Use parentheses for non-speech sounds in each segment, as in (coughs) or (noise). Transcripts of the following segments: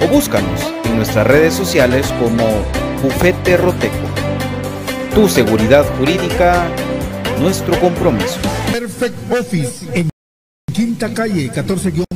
o búscanos en nuestras redes sociales como Bufete Roteco. Tu seguridad jurídica, nuestro compromiso. Perfect Office en Quinta Calle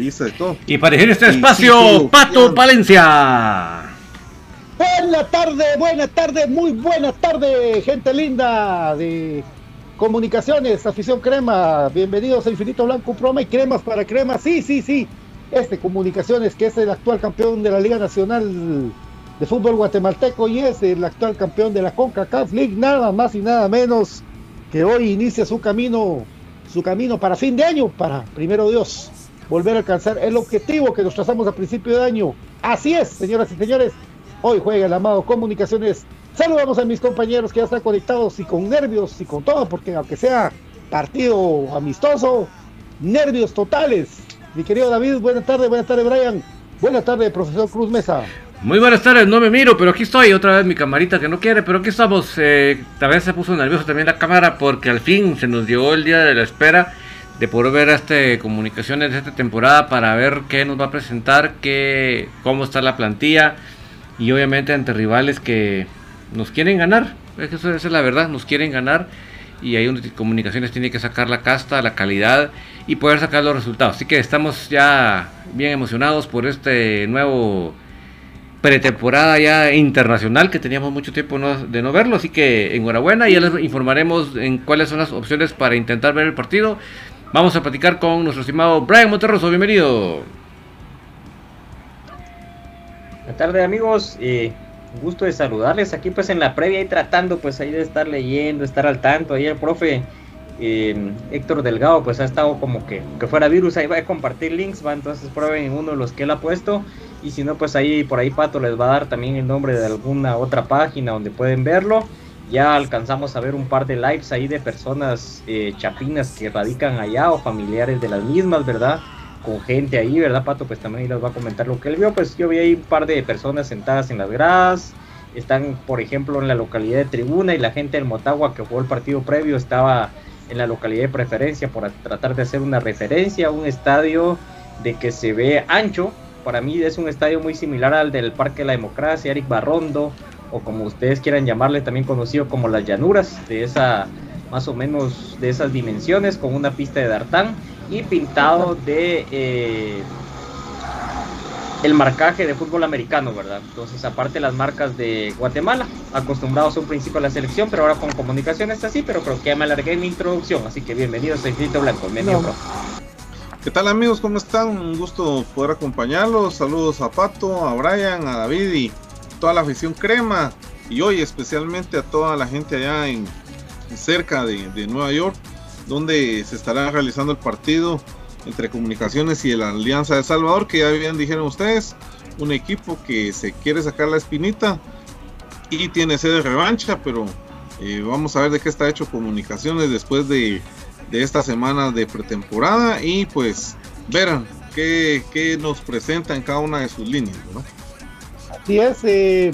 Y todo. Y para elegir este espacio, sí, sí, Pato. Palencia. Buena tarde, buena tarde, muy buena tarde, gente linda de comunicaciones, afición crema. Bienvenidos a Infinito Blanco, Proma y cremas para cremas. Sí, sí, sí. Este comunicaciones que es el actual campeón de la Liga Nacional de Fútbol Guatemalteco y es el actual campeón de la CONCACAF League, nada más y nada menos que hoy inicia su camino, su camino para fin de año, para primero Dios, volver a alcanzar el objetivo que nos trazamos a principio de año. Así es, señoras y señores, Hoy juega el amado Comunicaciones. Saludamos a mis compañeros que ya están conectados y con nervios y con todo, porque aunque sea partido amistoso, nervios totales. Mi querido David, buenas tardes, buenas tardes Brian, buenas tardes profesor Cruz Mesa. Muy buenas tardes, no me miro, pero aquí estoy. Otra vez mi camarita que no quiere, pero aquí estamos. Eh, tal vez se puso nervioso también la cámara porque al fin se nos llegó el día de la espera de poder ver este comunicaciones de esta temporada para ver qué nos va a presentar, qué, cómo está la plantilla y obviamente ante rivales que nos quieren ganar. Esa es la verdad, nos quieren ganar y ahí donde comunicaciones tiene que sacar la casta, la calidad y poder sacar los resultados. Así que estamos ya bien emocionados por este nuevo pretemporada ya internacional que teníamos mucho tiempo de no verlo, así que enhorabuena y ya les informaremos en cuáles son las opciones para intentar ver el partido. Vamos a platicar con nuestro estimado Brian Monterroso, bienvenido. Buenas tardes amigos, eh, gusto de saludarles aquí pues en la previa y tratando pues ahí de estar leyendo, estar al tanto, ahí el profe eh, Héctor Delgado pues ha estado como que, que fuera virus, ahí va a compartir links, va entonces prueben uno de los que él ha puesto y si no pues ahí por ahí Pato les va a dar también el nombre de alguna otra página donde pueden verlo. Ya alcanzamos a ver un par de lives ahí de personas eh, chapinas que radican allá o familiares de las mismas, ¿verdad? con gente ahí, ¿verdad, Pato? Pues también ahí les va a comentar lo que él vio. Pues yo vi ahí un par de personas sentadas en las gradas. Están, por ejemplo, en la localidad de Tribuna y la gente del Motagua que jugó el partido previo estaba en la localidad de preferencia por tratar de hacer una referencia a un estadio de que se ve ancho. Para mí es un estadio muy similar al del Parque de la Democracia, Eric Barrondo, o como ustedes quieran llamarle, también conocido como las llanuras, de esa más o menos de esas dimensiones, con una pista de dartán y pintado de eh, el marcaje de fútbol americano, ¿verdad? Entonces, aparte las marcas de Guatemala, acostumbrados a un principio a la selección, pero ahora con comunicaciones así, pero creo que ya me alargué en mi introducción, así que bienvenidos a Infinito Blanco, me No. ¿Qué tal amigos? ¿Cómo están? Un gusto poder acompañarlos. Saludos a Pato, a Brian, a David y toda la afición crema. y hoy especialmente a toda la gente allá en cerca de, Nueva York, donde se estará realizando el partido entre Comunicaciones y la Alianza de Salvador, que ya bien dijeron ustedes, un equipo que se quiere sacar la espinita y tiene sede de revancha, pero eh, vamos a ver de qué está hecho Comunicaciones después de, de esta semana de pretemporada y pues verán qué, qué, nos presenta en cada una de sus líneas. Así es, eh,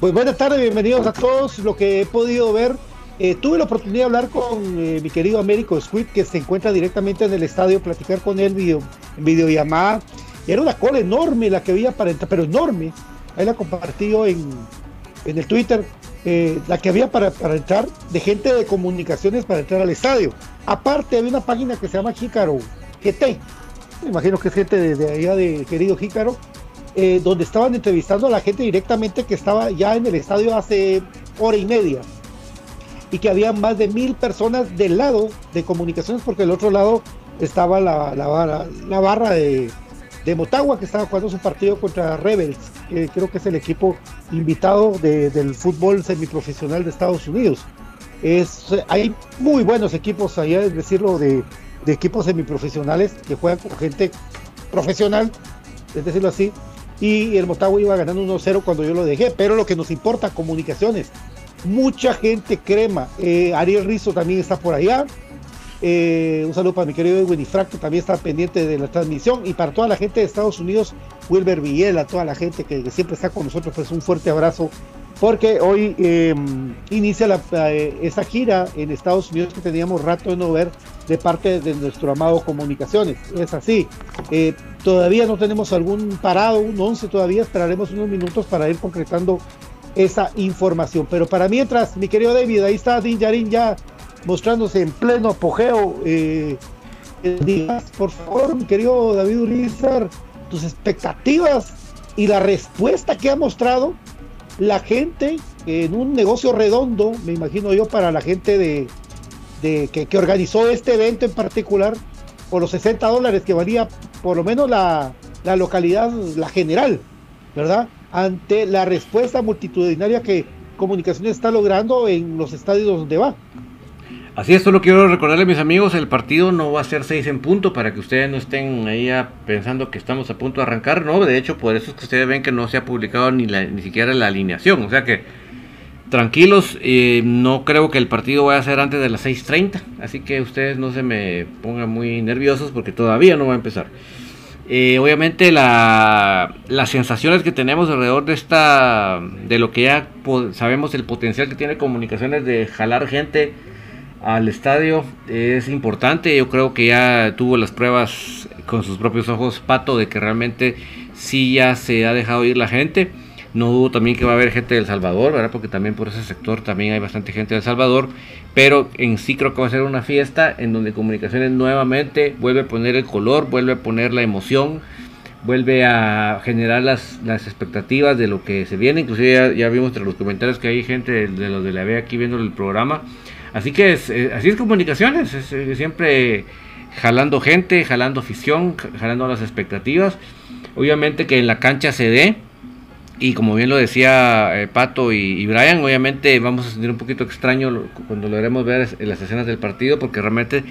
pues buenas tardes, bienvenidos a todos. Lo que he podido ver eh, tuve la oportunidad de hablar con eh, mi querido Américo Squid, que se encuentra directamente en el estadio, platicar con él video, en videollamada. Era una cola enorme la que había para entrar, pero enorme. Ahí la compartió en, en el Twitter, la que había para, para, entrar de gente de comunicaciones para entrar al estadio. Aparte, había una página que se llama Jícaro GT. Me imagino que es gente de, de allá de querido Jícaro, eh, donde estaban entrevistando a la gente directamente que estaba ya en el estadio hace hora y media y que había más de mil personas del lado de comunicaciones porque del otro lado estaba la, la, barra, de, Motagua que estaba jugando su partido contra Rebels, que creo que es el equipo invitado de, del fútbol semiprofesional de Estados Unidos. Es, hay muy buenos equipos allá, es decirlo, de, de equipos semiprofesionales que juegan con gente profesional, es decirlo así, y el Motagua iba ganando 1-0 cuando yo lo dejé, pero lo que nos importa, comunicaciones, mucha gente crema. Eh, Ariel Rizo también está por allá. Eh, un saludo para mi querido Edwin Fracto, también está pendiente de la transmisión. Y para toda la gente de Estados Unidos, Wilber Villela, toda la gente que, que, siempre está con nosotros, pues un fuerte abrazo. Porque hoy eh, inicia la, eh, esa gira en Estados Unidos que teníamos rato de no ver de parte de nuestro amado Comunicaciones. Es así. Eh, todavía no tenemos algún parado, un 11 todavía. Esperaremos unos minutos para ir concretando esa información. Pero para mientras, mi querido David, ahí está Din Yarin ya mostrándose en pleno apogeo. Eh, digas, por favor, mi querido David Urizar, tus expectativas y la respuesta que ha mostrado la gente en un negocio redondo, me imagino yo, para la gente de, que, organizó este evento en particular, por los 60 dólares que valía por lo menos la, la localidad, la general, ¿verdad? ante la respuesta multitudinaria que Comunicaciones está logrando en los estadios donde va. Así es, solo quiero recordarle mis amigos, el partido no va a ser 6 en punto para que ustedes no estén ahí pensando que estamos a punto de arrancar, no, de hecho por eso es que ustedes ven que no se ha publicado ni, ni siquiera la alineación, o sea que tranquilos, eh, no creo que el partido vaya a ser antes de las 6.30, así que ustedes no se me pongan muy nerviosos porque todavía no va a empezar. Eh, obviamente la, las sensaciones que tenemos alrededor de esta, de lo que ya sabemos el potencial que tiene comunicaciones de jalar gente al estadio es importante. Yo creo que ya tuvo las pruebas con sus propios ojos Pato de que realmente sí ya se ha dejado ir la gente. No dudo también que va a haber gente del Salvador, ¿verdad? Porque también por ese sector también hay bastante gente del Salvador. Pero en sí creo que va a ser una fiesta en donde Comunicaciones nuevamente vuelve a poner el color, vuelve a poner la emoción, vuelve a generar las, las expectativas de lo que se viene. Inclusive ya, ya vimos entre los comentarios que hay gente de, los de la B aquí viendo el programa. Así que es, eh, así es Comunicaciones, es, es siempre jalando gente, jalando afición, jalando las expectativas. Obviamente que en la cancha se dé y como bien lo decía eh, Pato y, Brian, obviamente vamos a sentir un poquito extraño cuando logremos ver en las escenas del partido, porque realmente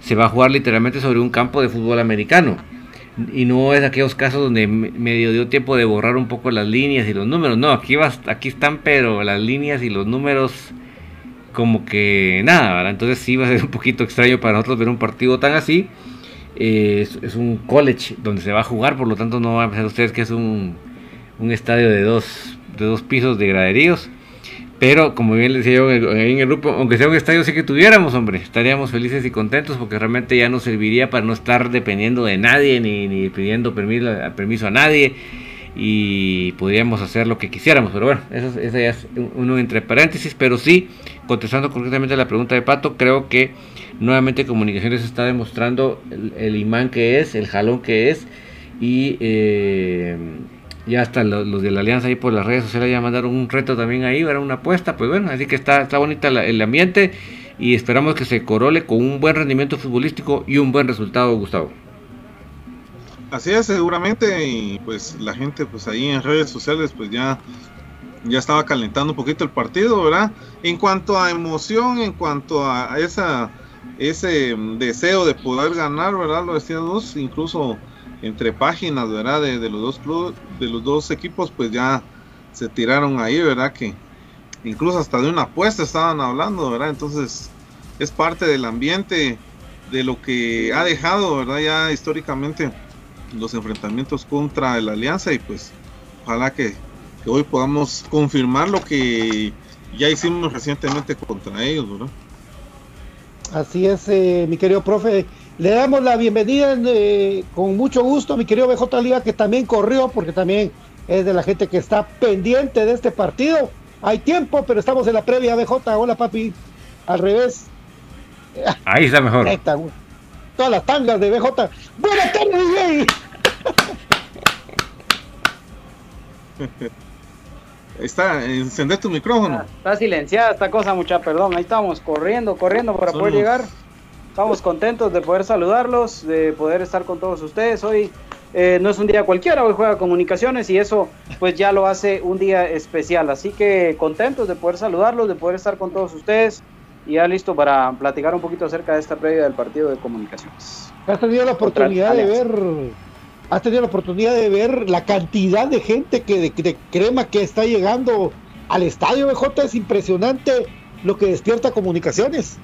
se va a jugar literalmente sobre un campo de fútbol americano. Y no es aquellos casos donde medio dio tiempo de borrar un poco las líneas y los números. No, aquí, va, aquí están, pero las líneas y los números como que nada, ¿verdad? Entonces sí va a ser un poquito extraño para nosotros ver un partido tan así. Eh, es, un college donde se va a jugar, por lo tanto no van a pensar ustedes que es un un estadio de dos, de dos pisos de graderíos. Pero como bien les decía yo en el grupo, aunque sea un estadio sí que tuviéramos, hombre, estaríamos felices y contentos porque realmente ya nos serviría para no estar dependiendo de nadie ni, ni pidiendo permiso, permiso a nadie y podríamos hacer lo que quisiéramos. Pero bueno, eso, eso ya es uno entre paréntesis, pero sí, contestando concretamente la pregunta de Pato, creo que nuevamente Comunicaciones está demostrando el, imán que es, el jalón que es y... Eh, ya hasta los, los, de la alianza ahí por las redes sociales ya mandaron un reto también ahí, era una apuesta, pues bueno, así que está, está bonita la, el ambiente y esperamos que se corole con un buen rendimiento futbolístico y un buen resultado, Gustavo. Así es, seguramente, y pues la gente pues ahí en redes sociales pues ya ya estaba calentando un poquito el partido, ¿verdad? En cuanto a emoción, en cuanto a esa ese mm, deseo de poder ganar, ¿verdad? Lo decía dos, incluso entre páginas, ¿verdad? De, de los dos clubes, de los dos equipos, pues ya se tiraron ahí, ¿verdad? Que incluso hasta de una apuesta estaban hablando, ¿verdad? Entonces es parte del ambiente de lo que ha dejado, ¿verdad? Ya históricamente los enfrentamientos contra la alianza y pues ojalá que, que hoy podamos confirmar lo que ya hicimos recientemente contra ellos, ¿verdad? Así es, eh, mi querido profe. Le damos la bienvenida eh, con mucho gusto a mi querido BJ Liga, que también corrió, porque también es de la gente que está pendiente de este partido. Hay tiempo, pero estamos en la previa BJ. Hola, papi. Al revés. Ahí está mejor. Güey. Todas las tangas de BJ. Buenas tardes, güey. (laughs) Está, encender tu micrófono. Está silenciada esta cosa, mucha perdón. Ahí estamos corriendo, corriendo para poder llegar. Estamos contentos de poder saludarlos, de poder estar con todos ustedes. Hoy eh, no es un día cualquiera, hoy juega comunicaciones y eso pues ya lo hace un día especial. Así que contentos de poder saludarlos, de poder estar con todos ustedes y ya listo para platicar un poquito acerca de esta previa del partido de comunicaciones. Has tenido la oportunidad de ver, has tenido la oportunidad de ver la cantidad de gente que de, crema que está llegando al estadio BJ es impresionante lo que despierta comunicaciones.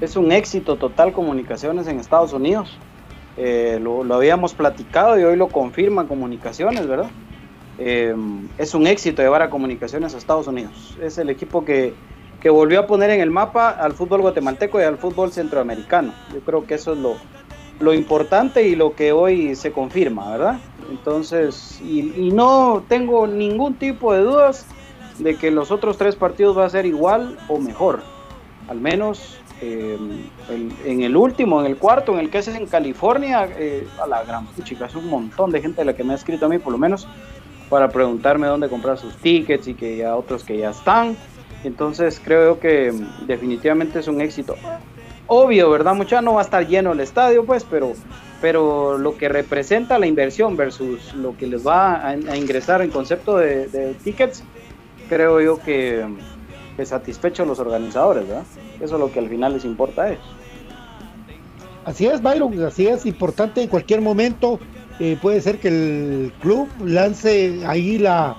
Es un éxito total comunicaciones en Estados Unidos. Eh, lo, habíamos platicado y hoy lo confirman comunicaciones, ¿verdad? Eh, es un éxito llevar a comunicaciones a Estados Unidos. Es el equipo que, que volvió a poner en el mapa al fútbol guatemalteco y al fútbol centroamericano. Yo creo que eso es lo, lo importante y lo que hoy se confirma, ¿verdad? Entonces, y, no tengo ningún tipo de dudas de que los otros tres partidos va a ser igual o mejor. Al menos el- en el último, en el cuarto, en el que es en California, eh, a la gran puchica, es un montón de gente la que me ha escrito a mí, por lo menos, para preguntarme dónde comprar sus tickets y que ya otros que ya están. Entonces creo que mm, definitivamente es un éxito. Obvio, ¿verdad? Mucha no va a estar lleno el estadio, pues, pero, pero lo que representa la inversión versus lo que les va a, ingresar en concepto de, tickets, creo yo que, que satisfecho a los organizadores, ¿verdad? Eso es lo que al final les importa a ellos. Así es, Byron, así es importante en cualquier momento. eh, puede ser que el club lance ahí la,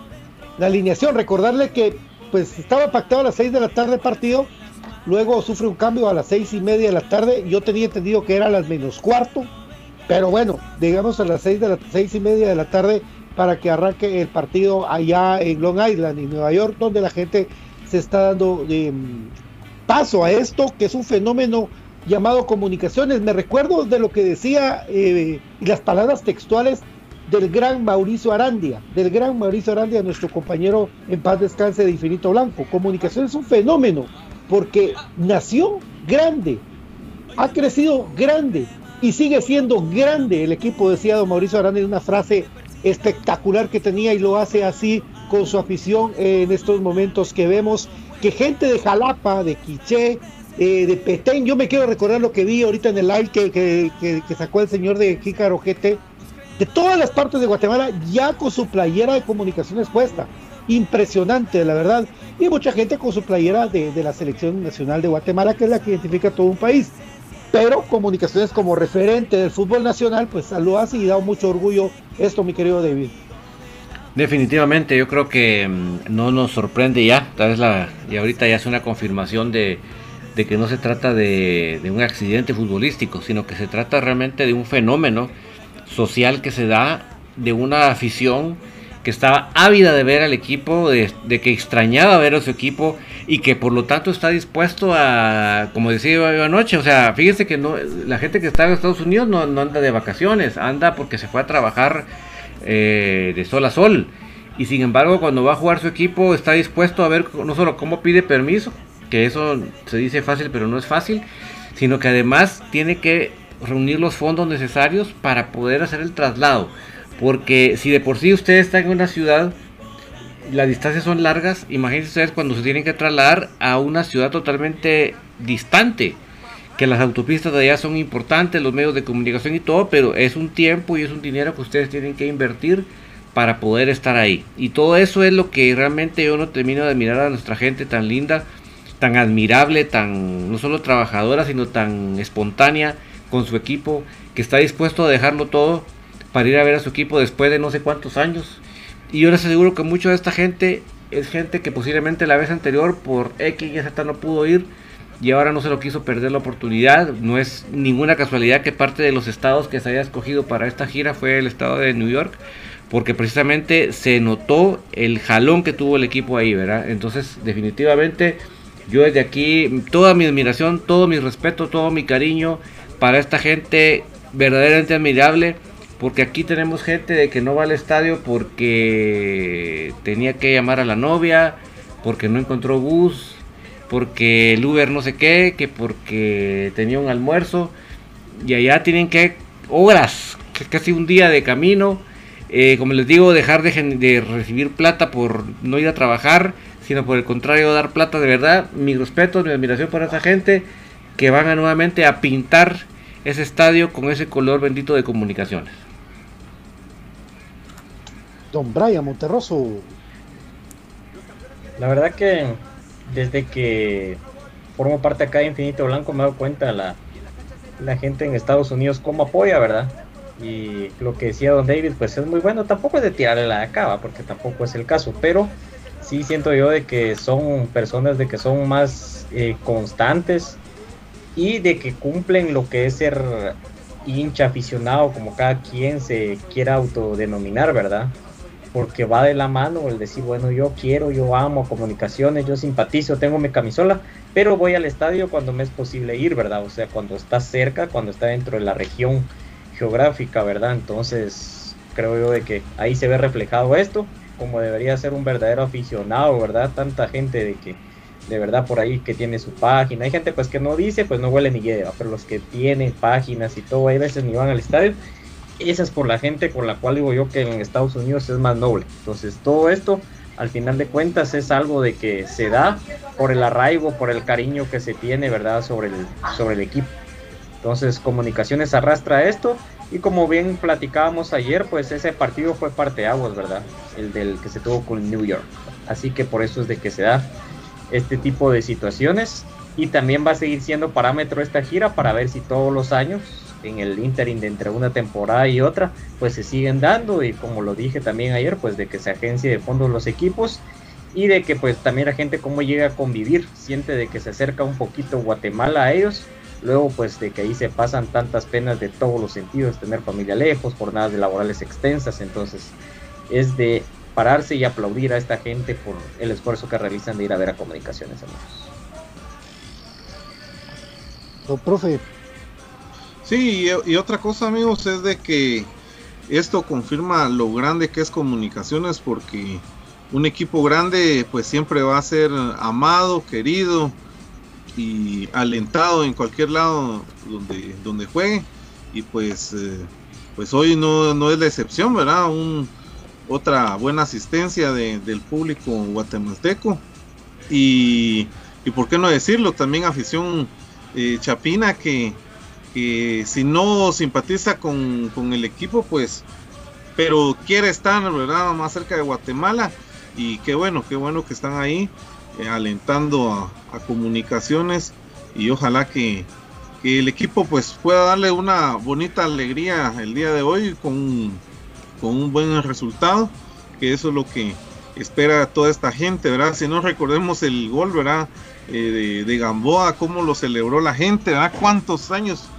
la alineación. Recordarle que pues estaba pactado a las 6 de la tarde partido, luego sufre un cambio a las seis y media de la tarde. Yo tenía entendido que era a las menos cuarto, pero bueno, digamos a las 6 de las seis y media de la tarde para que arranque el partido allá en Long Island, en Nueva York, donde la gente se está dando eh, paso a esto, que es un fenómeno llamado comunicaciones. Me recuerdo de lo que decía eh, las palabras textuales del gran Mauricio Arandia, del gran Mauricio Arandia, nuestro compañero en paz descanse de Infinito Blanco. Comunicaciones es un fenómeno porque nació grande, ha crecido grande y sigue siendo grande el equipo, decía don Mauricio Aranda en una frase espectacular que tenía y lo hace así con su afición en estos momentos que vemos que gente de Jalapa, de Quiché, eh, de Petén, yo me quiero recordar lo que vi ahorita en el live que sacó el señor de Jícaro GT, de todas las partes de Guatemala ya con su playera de comunicaciones puesta. Impresionante, la verdad. Y mucha gente con su playera de, de la selección nacional de Guatemala, que es la que identifica a todo un país. Pero comunicaciones como referente del fútbol nacional, pues lo hace y da mucho orgullo esto, mi querido David. Definitivamente, yo creo que mm, no nos sorprende ya, tal vez la, y ahorita ya es una confirmación de, de que no se trata de, de un accidente futbolístico, sino que se trata realmente de un fenómeno social que se da de una afición que estaba ávida de ver al equipo, de, que extrañaba ver a su equipo y que por lo tanto está dispuesto a, como decía yo anoche, o sea, fíjense que no, la gente que está en Estados Unidos no, no anda de vacaciones, anda porque se fue a trabajar eh, de sol a sol. Y sin embargo, cuando va a jugar su equipo, está dispuesto a ver no solo cómo pide permiso, que eso se dice fácil, pero no es fácil, sino que además tiene que reunir los fondos necesarios para poder hacer el traslado. Porque si de por sí usted está en una ciudad, las distancias son largas, imagínense ustedes cuando se tienen que trasladar a una ciudad totalmente distante que las autopistas de allá son importantes, los medios de comunicación y todo, pero es un tiempo y es un dinero que ustedes tienen que invertir para poder estar ahí. Y todo eso es lo que realmente yo no termino de admirar a nuestra gente tan linda, tan admirable, tan no solo trabajadora, sino tan espontánea con su equipo, que está dispuesto a dejarlo todo para ir a ver a su equipo después de no sé cuántos años. Y yo les aseguro que mucha de esta gente es gente que posiblemente la vez anterior por X y Z no pudo ir y ahora no se lo quiso perder la oportunidad. No es ninguna casualidad que parte de los estados que se haya escogido para esta gira fue el estado de New York, porque precisamente se notó el jalón que tuvo el equipo ahí, ¿verdad? Entonces, definitivamente, yo desde aquí, toda mi admiración, todo mi respeto, todo mi cariño para esta gente verdaderamente admirable. Porque aquí tenemos gente de que no va al estadio porque tenía que llamar a la novia, porque no encontró bus, porque el Uber no sé qué, que porque tenía un almuerzo. Y allá tienen que horas, casi un día de camino. Eh, como les digo, dejar de, recibir plata por no ir a trabajar, sino por el contrario, dar plata de verdad. Mi respeto, mi admiración por esa gente que van a nuevamente a pintar ese estadio con ese color bendito de comunicaciones. Don Brian Monterroso. La verdad que desde que formo parte acá de Infinito Blanco me he dado cuenta la, la gente en Estados Unidos cómo apoya, ¿verdad? Y lo que decía Don David, pues es muy bueno. Tampoco es de tirarle la cava, porque tampoco es el caso, pero sí siento yo de que son personas de que son más eh, constantes y de que cumplen lo que es ser hincha aficionado, como cada quien se quiera autodenominar, ¿verdad? porque va de la mano el decir, bueno, yo quiero, yo amo comunicaciones, yo simpatizo, tengo mi camisola, pero voy al estadio cuando me es posible ir, ¿verdad? O sea, cuando está cerca, cuando está dentro de la región geográfica, ¿verdad? Entonces, creo yo de que ahí se ve reflejado esto, como debería ser un verdadero aficionado, ¿verdad? Tanta gente de que, de verdad, por ahí que tiene su página. Hay gente pues que no dice, pues no huele ni lleva, pero los que tienen páginas y todo, hay veces ni van al estadio esa es por la gente con la cual digo yo que en Estados Unidos es más noble. Entonces todo esto al final de cuentas es algo de que se da por el arraigo, por el cariño que se tiene, ¿verdad? Sobre el, sobre el equipo. Entonces comunicaciones arrastra esto y como bien platicábamos ayer, pues ese partido fue parte aguas, ¿verdad? El del que se tuvo con New York. Así que por eso es de que se da este tipo de situaciones. Y también va a seguir siendo parámetro esta gira para ver si todos los años en el interim de entre una temporada y otra, pues se siguen dando. Y como lo dije también ayer, pues de que se agencie de fondos los equipos y de que pues también la gente cómo llega a convivir, siente de que se acerca un poquito Guatemala a ellos, luego pues de que ahí se pasan tantas penas de todos los sentidos, tener familia lejos, jornadas laborales extensas, entonces es de pararse y aplaudir a esta gente por el esfuerzo que realizan de ir a ver a comunicaciones amigos. Don profe, Sí, y, otra cosa amigos es de que esto confirma lo grande que es comunicaciones porque un equipo grande pues siempre va a ser amado, querido y alentado en cualquier lado donde, donde juegue y pues, eh, pues hoy no, no, es la excepción, ¿verdad? Un, otra buena asistencia del público guatemalteco y, y por qué no decirlo, también afición eh, chapina que que si no simpatiza con, el equipo, pues, pero quiere estar. Más cerca de Guatemala. Y qué bueno, qué bueno que están ahí eh, alentando a, comunicaciones y ojalá que, el equipo pues pueda darle una bonita alegría el día de hoy con, con un buen resultado, que eso es lo que espera toda esta gente, ¿verdad? Si no recordemos el gol, ¿verdad? Eh, de, Gamboa, cómo lo celebró la gente, ¿verdad? ¿Cuántos años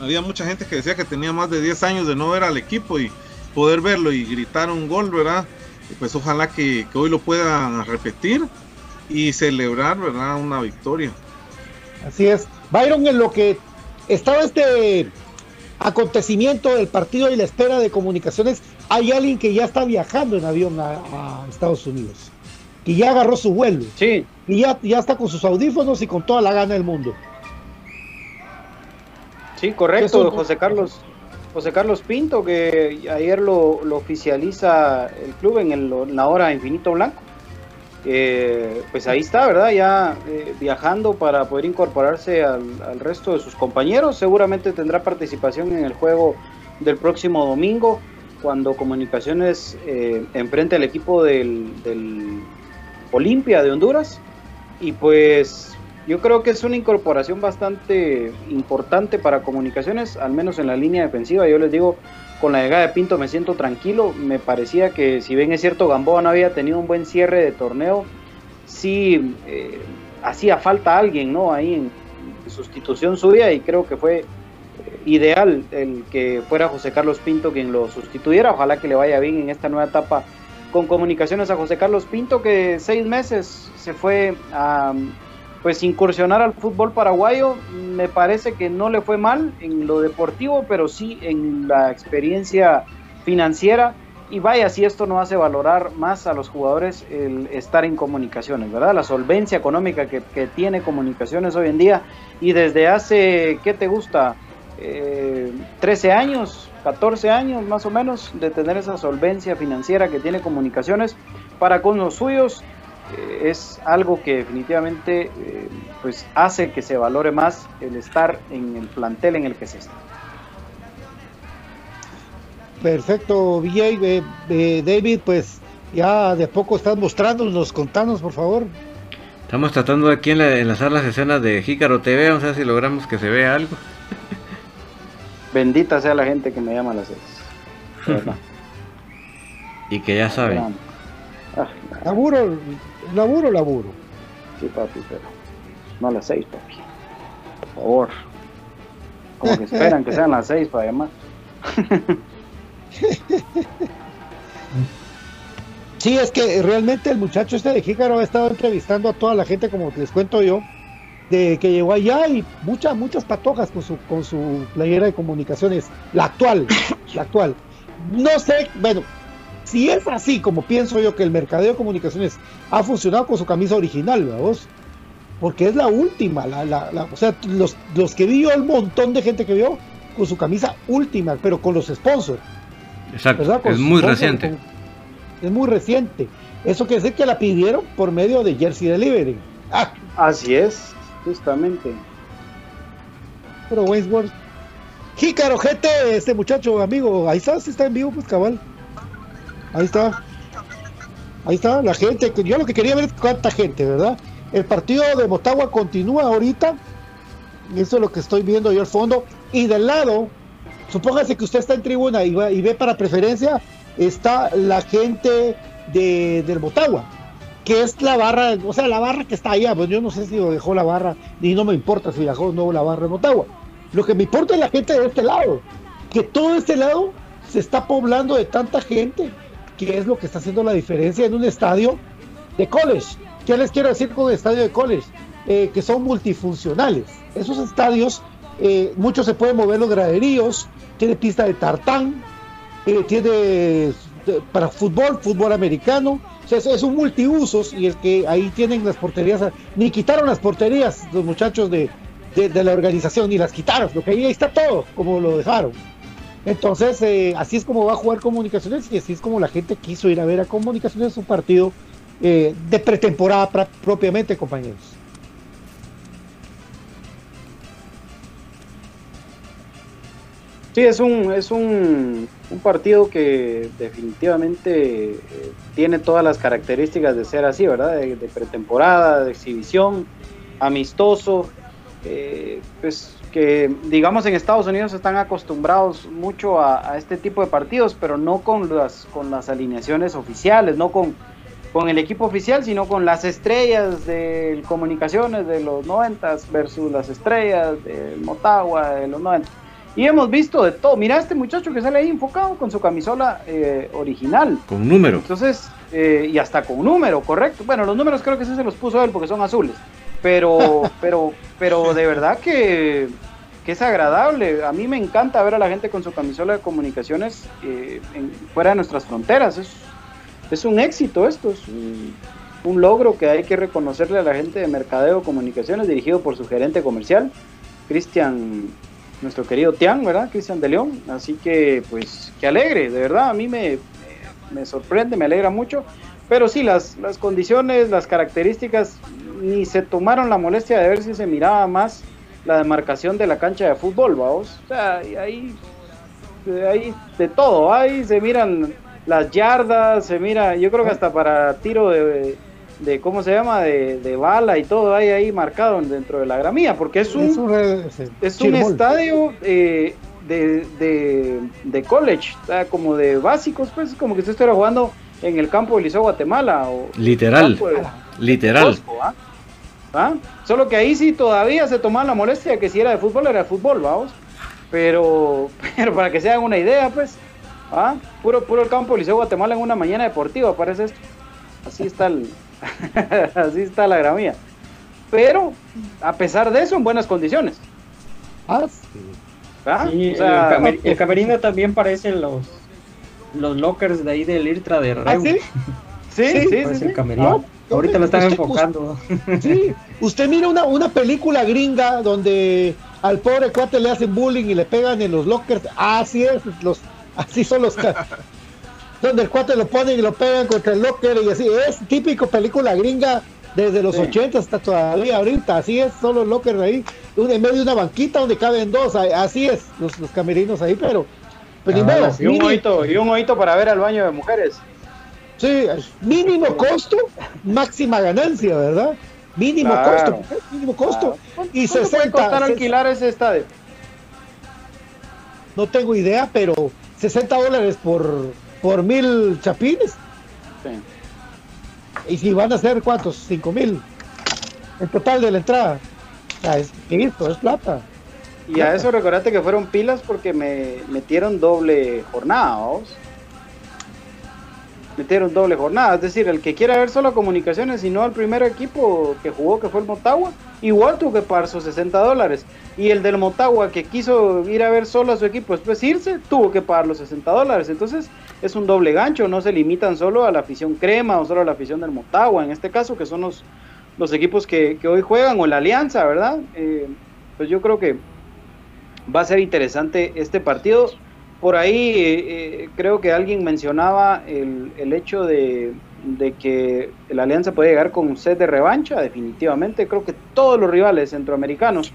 había mucha gente que decía que tenía más de 10 años de no ver al equipo y poder verlo y gritar un gol, ¿verdad? Pues ojalá que, hoy lo puedan repetir y celebrar, ¿verdad? Una victoria. Así es. Byron, en lo que estaba este acontecimiento del partido y la espera de comunicaciones, hay alguien que ya está viajando en avión a, Estados Unidos, que ya agarró su vuelo. Sí. Y ya, ya está con sus audífonos y con toda la gana del mundo. Sí, correcto, José Carlos. José Carlos Pinto, que ayer lo, oficializa el club en, el, la hora Infinito Blanco. Eh, pues ahí está, ¿verdad? Ya eh, viajando para poder incorporarse al, resto de sus compañeros. Seguramente tendrá participación en el juego del próximo domingo. cuando Comunicaciones eh, enfrenta al equipo del, del Olimpia de Honduras. Y pues yo creo que es una incorporación bastante importante para Comunicaciones, al menos en la línea defensiva. Yo les digo, con la llegada de Pinto me siento tranquilo. Me parecía que, si bien es cierto, Gamboa no había tenido un buen cierre de torneo, sí eh, hacía falta alguien, ¿no? Ahí en, sustitución suya y creo que fue eh, ideal el que fuera José Carlos Pinto quien lo sustituyera. Ojalá que le vaya bien en esta nueva etapa con comunicaciones a José Carlos Pinto, que seis meses se fue a pues incursionar al fútbol paraguayo. Me parece que no le fue mal en lo deportivo, pero sí en la experiencia financiera. Y vaya, si esto no hace valorar más a los jugadores el estar en comunicaciones, ¿verdad? La solvencia económica que, tiene comunicaciones hoy en día. Y desde hace, ¿qué te gusta? Eh, 13 años, 14 años más o menos, de tener esa solvencia financiera que tiene comunicaciones para con los suyos. Eh, es algo que definitivamente eh, pues hace que se valore más el estar en el plantel en el que se está. Perfecto, VJ, eh, David, pues ya de poco estás mostrándonos, contanos por favor. Estamos tratando aquí en la, enlazar las escenas de Jícaro TV, vamos a ver si logramos que se vea algo. (laughs) Bendita sea la gente que me llama a las seis. (laughs) y que ya saben. Ah, laburo, laburo. Sí, papi, pero no a las seis, papi. Por favor. Como que esperan que sean las seis para llamar. (laughs) Sí, es que realmente el muchacho este de Jícaro ha estado entrevistando a toda la gente, como les cuento yo, de que llegó allá y muchas, muchas patojas con su, con su playera de comunicaciones, la actual, la actual. No sé, bueno, si es así como pienso yo que el mercadeo de comunicaciones ha funcionado con su camisa original, vamos, porque es la última, la, la, la, o sea, los, los que vi yo, el montón de gente que vio con su camisa última, pero con los sponsors. Exacto, es muy reciente. Con, es muy reciente. Eso quiere decir que la pidieron por medio de Jersey Delivery. Ah. Así es, justamente. Pero Wainsworth. Jícaro, gente, este muchacho, amigo, ahí está, si está en vivo, pues cabal. Ahí está. Ahí está, la gente. Yo lo que quería ver es cuánta gente, ¿verdad? El partido de Motagua continúa ahorita. Eso es lo que estoy viendo yo al fondo. Y del lado, supóngase que usted está en tribuna y, ve para preferencia, está la gente de, del Motagua, que es la barra, o sea, la barra que está allá, pues yo no sé si lo dejó la barra, ni no me importa si dejó o no la barra de Motagua. Lo que me importa es la gente de este lado, que todo este lado se está poblando de tanta gente, que es lo que está haciendo la diferencia en un estadio de college. ¿Qué les quiero decir con el estadio de college? Eh, que son multifuncionales. Esos estadios, eh, muchos se pueden mover los graderíos, tiene pista de tartán, eh, tiene para fútbol, fútbol americano, o sea, es, es, un multiusos y el que ahí tienen las porterías, ni quitaron las porterías los muchachos de, de, de la organización, ni las quitaron, lo que ahí está todo, como lo dejaron. Entonces, eh, así es como va a jugar Comunicaciones y así es como la gente quiso ir a ver a Comunicaciones un partido eh, de pretemporada propiamente, compañeros. Sí, es un, es un, un partido que definitivamente eh, tiene todas las características de ser así, ¿verdad? De, de pretemporada, de exhibición, amistoso, pues que digamos en Estados Unidos están acostumbrados mucho a, a, este tipo de partidos, pero no con las, con las alineaciones oficiales, no con, con el equipo oficial, sino con las estrellas de comunicaciones de los 90 versus las estrellas del Motagua de los 90. Y hemos visto de todo. Mira este muchacho que sale ahí enfocado con su camisola eh, original. Con número. Entonces, eh, y hasta con número, correcto. Bueno, los números creo que sí se los puso él porque son azules. Pero, pero, pero de verdad que, es agradable. A mí me encanta ver a la gente con su camisola de comunicaciones eh, fuera de nuestras fronteras. Es, es un éxito esto, es un, logro que hay que reconocerle a la gente de Mercadeo Comunicaciones, dirigido por su gerente comercial, Cristian nuestro querido Tian, ¿verdad? Cristian de León. Así que, pues, que alegre, de verdad, a mí me, me sorprende, me alegra mucho. Pero sí, las, las condiciones, las características, ni se tomaron la molestia de ver si se miraba más la demarcación de la cancha de fútbol, vamos. O sea, y ahí eh, hay de todo, ahí se miran las yardas, se mira, yo creo que hasta para tiro de, de ¿cómo se llama? De, de bala y todo hay ahí marcado dentro de la gramía, porque es un, Es un, es estadio eh, de, de, de college, o sea, como de básicos, pues como que usted estuviera jugando en el campo del Liceo Guatemala o Literal. de- Literal. ¿ah? ¿Ah? Solo que ahí sí todavía se tomaban la molestia que si era de fútbol era de fútbol, vamos. Pero, (laughs) pero para que se hagan una idea, pues, ¿ah? puro, puro el campo del Liceo Guatemala en una mañana deportiva, parece esto. Así está el, (laughs) así está la gramía. Pero, a pesar de eso, en buenas condiciones. Ah, ¿ah? Sí, O sea, el, camer- el camerino también parecen los los lockers de ahí del IRTRA de ¿Ah, Reu. sí? sí, sí, (laughs) sí, Parece sí. el camerino. Ah, Ahorita lo están usted- enfocando. Sí, usted mira una, una película gringa donde al pobre cuate le hacen bullying y le pegan en los lockers. Así es, los, así son los donde el cuate lo ponen y lo pegan contra el locker y así. Es típico película gringa desde los Sí. 80 hasta todavía ahorita. Así es, son los lockers ahí, un- en medio de una banquita donde caben dos. Así es, los, los camerinos ahí, pero. Pero ni Ah, Y un oído, y un oído para ver al baño de mujeres. Sí, mínimo (laughs) costo, máxima ganancia, ¿verdad? Mínimo Claro. costo, mínimo costo. Y ¿Cuánto puede 60, costar se- alquilar ese estadio? no tengo idea, pero 60 dólares por, por mil chapines. Sí. Y si van a ser cuántos, 5 mil. El total de la entrada. O sea, es listo, es plata. Y a eso recordate que fueron pilas porque me metieron doble jornada, ¿vos? Metieron doble jornada, es decir, el que quiera ver solo comunicaciones y no al primer equipo que jugó, que fue el Motagua, igual tuvo que pagar sus 60 dólares. Y el del Motagua que quiso ir a ver solo a su equipo después irse, tuvo que pagar los 60 dólares. Entonces es un doble gancho, no se limitan solo a la afición crema o solo a la afición del Motagua, en este caso que son los, los equipos que, que hoy juegan o la alianza, ¿verdad? Eh, pues yo creo que va a ser interesante este partido. Por ahí eh, creo que alguien mencionaba el, el hecho de, de que la Alianza puede llegar con sed de revancha, definitivamente. Creo que todos los rivales centroamericanos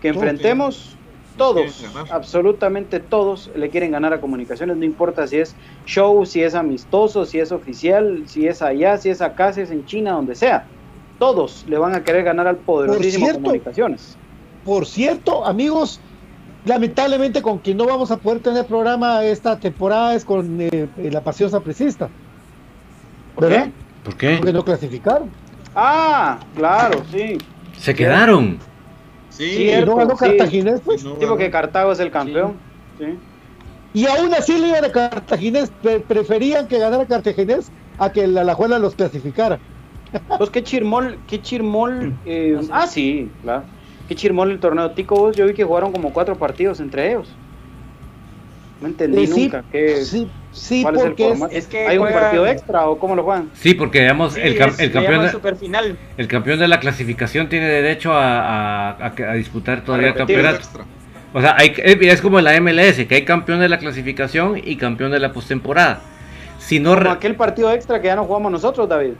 que enfrentemos, todos, absolutamente todos, le quieren ganar a comunicaciones, no importa si es show, si es amistoso, si es oficial, si es allá, si es acá, si es en China, donde sea. Todos le van a querer ganar al poderosísimo cierto, comunicaciones. Por cierto, amigos, lamentablemente con quien no vamos a poder tener programa esta temporada es con eh, la pasión sapricista. ¿Por ¿Verdad? qué? ¿Por qué? Porque no clasificaron. Ah, claro, sí. Se quedaron. Sí, Cierto, y no ganó sí. Cartaginés, pues. No, Sí, porque Cartago es el campeón. Sí. Y aún así le iban a Cartaginés, pre- preferían que ganara Cartaginés a que la Alajuela los clasificara. Pues qué chirmol, qué chirmol. eh, ah, sí, claro. Qué chirmol el torneo Tico. Vos, yo vi que jugaron como cuatro partidos entre ellos. No entendí Eh, sí, nunca. ¿Qué, Sí, sí, ¿Cuál es el porque es, que ¿Hay un partido extra o cómo lo juegan? Sí, porque digamos, Sí, el, cam- es- el campeón de, superfinal. el campeón de la clasificación tiene derecho a, a- a- a disputar todavía el campeonato. extra. O sea, hay, es es como la MLS, que hay campeón de la clasificación y campeón de la postemporada. Si no, Como aquel partido extra que ya no jugamos nosotros, David.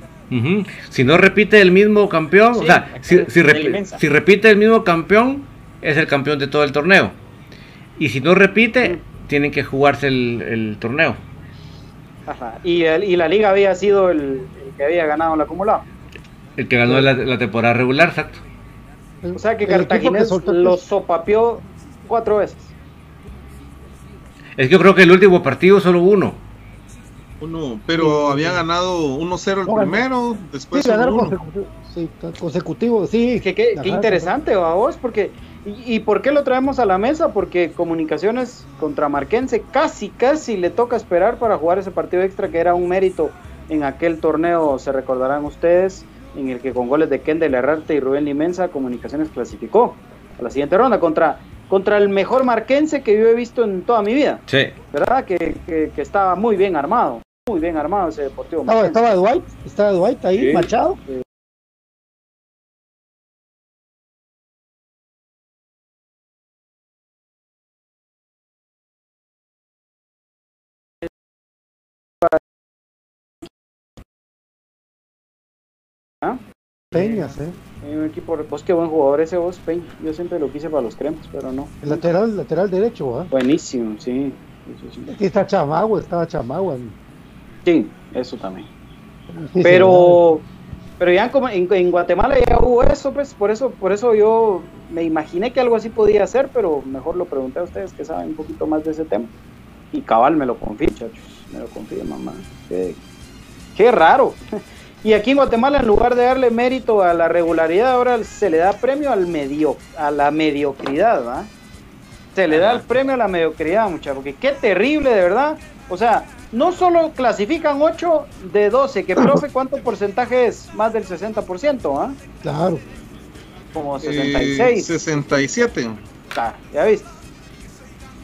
Si no repite el mismo campeón, o sea, si, si repite el mismo campeón, es el campeón de todo el torneo. Y si no repite, tienen que jugarse el, el torneo. Ajá. Y, el- y la liga había sido el, el que había ganado el acumulado. El que ganó la, la temporada regular, exacto. O sea que Cartaginés los sopapeó cuatro veces. Es que yo creo que el último partido solo uno. Uno, pero había ganado 1-0 el primero, después sí, ganaron 1-1. consecutivo, sí, consecutivo, sí. Que, qué, interesante, ¿va vos? Porque, y, y por qué lo traemos a la mesa? Porque Comunicaciones contra Marquense casi, casi le toca esperar para jugar ese partido extra que era un mérito en aquel torneo, se recordarán ustedes, en el que con goles de Kendall Herrarte y Rubén Limensa, Comunicaciones clasificó a la siguiente ronda contra, contra el mejor marquense que yo he visto en toda mi vida, Sí. ¿verdad? Que, que, que estaba muy bien armado, muy bien armado ese deportivo. Estaba, estaba Dwight, estaba Dwight ahí, Sí. Machado. Peñas, eh. Hay un equipo, vos qué buen jugador ese vos, Peña. Yo siempre lo quise para los cremas, pero no. El lateral, lateral derecho, ¿ah? Buenísimo, sí. Aquí está Chamagua, estaba Chamagua. Sí, eso también. Pero, pero ya como en, en Guatemala ya hubo eso, pues por eso, por eso yo me imaginé que algo así podía ser, pero mejor lo pregunté a ustedes que saben un poquito más de ese tema. Y cabal me lo confía, muchachos, me lo confía, mamá. Qué, qué raro. (laughs) Y aquí en Guatemala, en lugar de darle mérito a la regularidad, ahora se le da premio al medio, a la mediocridad, ¿va? Se le da el premio a la mediocridad, muchachos, porque qué terrible, de verdad. O sea, no solo clasifican 8 de 12, que profe, ¿cuánto porcentaje es? Más del 60%, ¿ah? Claro. Como 66. 67. Claro, ya viste.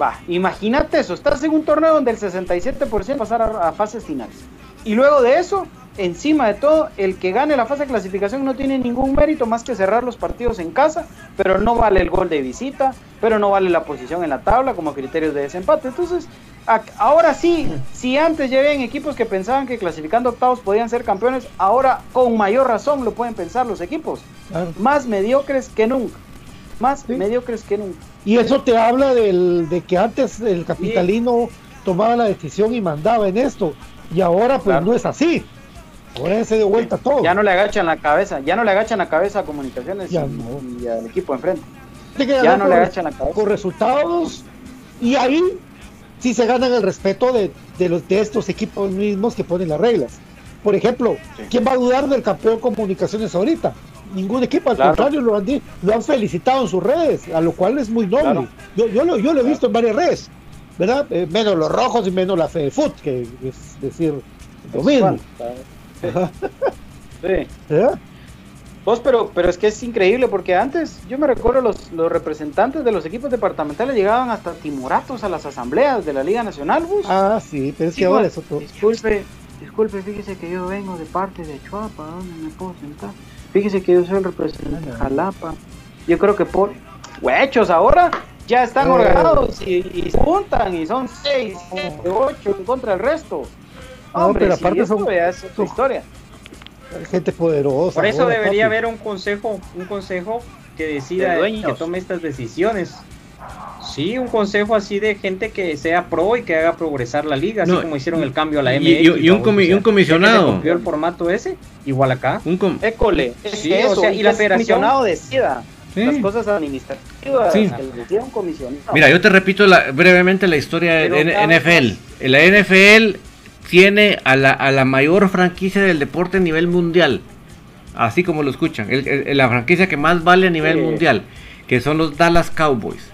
Va, imagínate eso, estás en un torneo donde el 67% pasar a, a fases finales. Y luego de eso, encima de todo, el que gane la fase de clasificación no tiene ningún mérito más que cerrar los partidos en casa, pero no vale el gol de visita, pero no vale la posición en la tabla como criterios de desempate. Entonces, ahora sí, si antes ya habían equipos que pensaban que clasificando octavos podían ser campeones, ahora con mayor razón lo pueden pensar los equipos. Claro. Más mediocres que nunca. Más mediocres que nunca. Y eso te habla del, de que antes el capitalino tomaba la decisión y mandaba en esto. Y ahora pues Claro. no es así. Ahora se dio vuelta todo. Ya no le agachan la cabeza, ya no le agachan la cabeza a comunicaciones Ya y, no. y al equipo enfrente. Ya no le agachan la cabeza. Con resultados. Y ahí sí se ganan el respeto de, de los, de estos equipos mismos que ponen las reglas. Por ejemplo, ¿quién va a dudar del campeón comunicaciones ahorita? Ningún equipo, al Claro. contrario, lo han, lo han felicitado en sus redes, a lo cual es muy noble. Claro. Yo, yo, lo, yo lo he visto en varias redes, ¿verdad? Eh, menos los rojos y menos la Foot, que es decir lo mismo. Sí. ¿verdad? (laughs) Vos, pero, pero es que es increíble porque antes, yo me recuerdo, los, los representantes de los equipos departamentales llegaban hasta timoratos a las asambleas de la Liga Nacional, vos. Ah, sí, pero es que Sí, ahora pues, es otro. Disculpe, disculpe, fíjese que yo vengo de parte de Chuapa, ¿dónde me puedo sentar? Fíjese que yo soy el representante de Jalapa. Yo creo que por huechos ahora ya están Eh. organizados y, y se juntan y son seis, ocho en contra del resto. No, Hombre, pero sí, aparte esto son- son- historia. Gente poderosa. Por eso ahora, debería papi. haber un consejo, un consejo que decida De que tome estas decisiones. Sí, un consejo así de gente que sea pro y que haga progresar la liga, así No, como hicieron el cambio a la y- MX. y- y un ¿no? comi- O sea, un comisionado. cumplió el formato ese, igual acá. Un com- École, es Sí, que o eso, sea, y la que el federación- comisionado decida Sí. las cosas administrativas, Sí. que un. Mira, yo te repito la- brevemente la historia de N- NFL. La NFL tiene a la, a la mayor franquicia del deporte a nivel mundial. Así como lo escuchan. El- el- la franquicia que más vale a nivel Sí. mundial. Que son los Dallas Cowboys.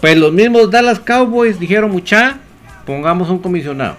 Pues los mismos Dallas Cowboys dijeron, mucha, pongamos un comisionado.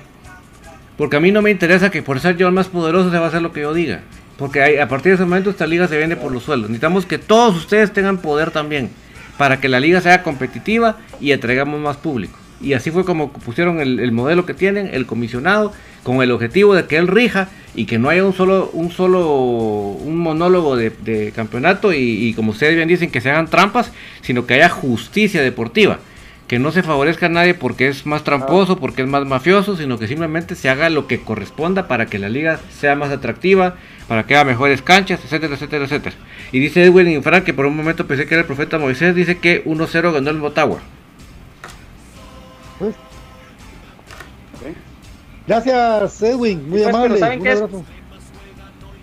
Porque a mí no me interesa que por ser yo el más poderoso se va a hacer lo que yo diga. Porque hay- a partir de ese momento esta liga se vende por los suelos. Necesitamos que todos ustedes tengan poder también. Para que la liga sea competitiva y atraigamos más público. Y así fue como pusieron el, el modelo que tienen, el comisionado, con el objetivo de que él rija y que no haya un solo, un solo, un monólogo de, de campeonato y, y como ustedes bien dicen, que se hagan trampas, sino que haya justicia deportiva. Que no se favorezca a nadie porque es más tramposo, porque es más mafioso, sino que simplemente se haga lo que corresponda para que la liga sea más atractiva, para que haya mejores canchas, etcétera, etcétera, etcétera. Y dice Edwin Infran, que por un momento pensé que era el profeta Moisés, dice que 1-0 ganó el Motagua. Pues. Gracias, Edwin. Muy Pues, amable. ¿saben Un qué es?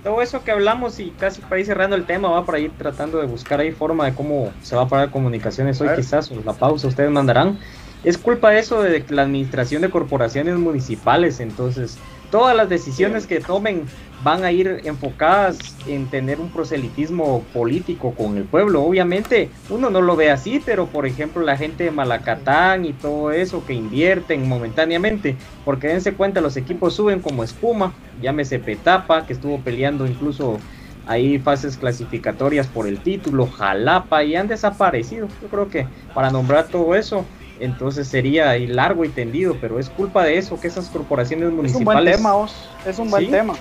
Todo eso que hablamos y casi para ir cerrando el tema, va para ir tratando de buscar ahí forma de cómo se va a parar comunicaciones hoy, quizás, o la pausa, ustedes mandarán. Es culpa de eso de la administración de corporaciones municipales, entonces todas las decisiones que tomen van a ir enfocadas en tener un proselitismo político con el pueblo. Obviamente uno no lo ve así, pero por ejemplo la gente de Malacatán y todo eso que invierten momentáneamente, porque dense cuenta los equipos suben como espuma, llámese Petapa, que estuvo peleando incluso ahí fases clasificatorias por el título, Jalapa, y han desaparecido. Yo creo que para nombrar todo eso, entonces sería largo y tendido, pero es culpa de eso, que esas corporaciones Es un buen municipales... tema, Os. Es un buen Sí. tema.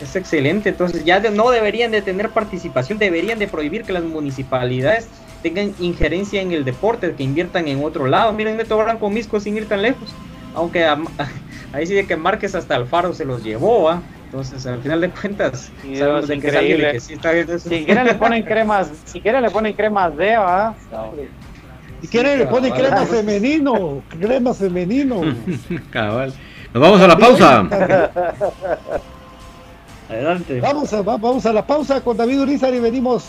Es excelente, entonces ya de- no deberían de tener participación, deberían de prohibir que las municipalidades tengan injerencia en el deporte, que inviertan en otro lado. Miren, Neto Branco Misco sin ir tan lejos, aunque a- (laughs) ahí sí de que Márquez hasta Alfaro se los llevó, ¿ah? entonces al final de cuentas Sí, sabemos de que es alguien increíble. que sí está viendo eso. Si quieren le ponen cremas, si quieren le ponen cremas de, ¿verdad? Y quieren le pone crema (laughs) femenino, crema femenino. (laughs) Cabal. Nos vamos a la pausa. Adelante. Vamos a, va- vamos a la pausa con David Urizar y venimos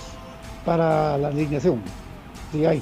para la alineación. Siga ahí.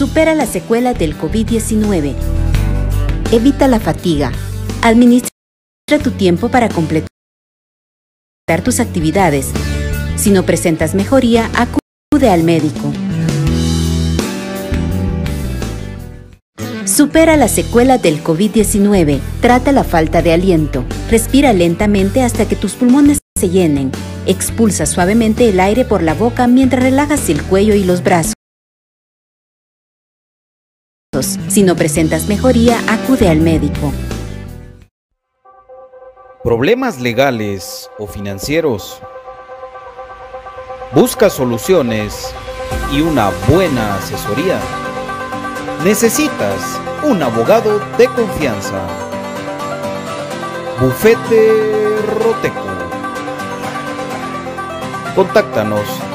Supera las secuelas del COVID-19. Evita la fatiga. Administra tu tiempo para completar tus actividades. Si no presentas mejoría, acude al médico. Supera las secuelas del COVID-19. Trata la falta de aliento. Respira lentamente hasta que tus pulmones se llenen. Expulsa suavemente el aire por la boca mientras relajas el cuello y los brazos. Si no presentas mejoría, acude al médico. ¿Problemas legales o financieros? ¿Busca soluciones y una buena asesoría? Necesitas un abogado de confianza. Bufete Roteco. Contáctanos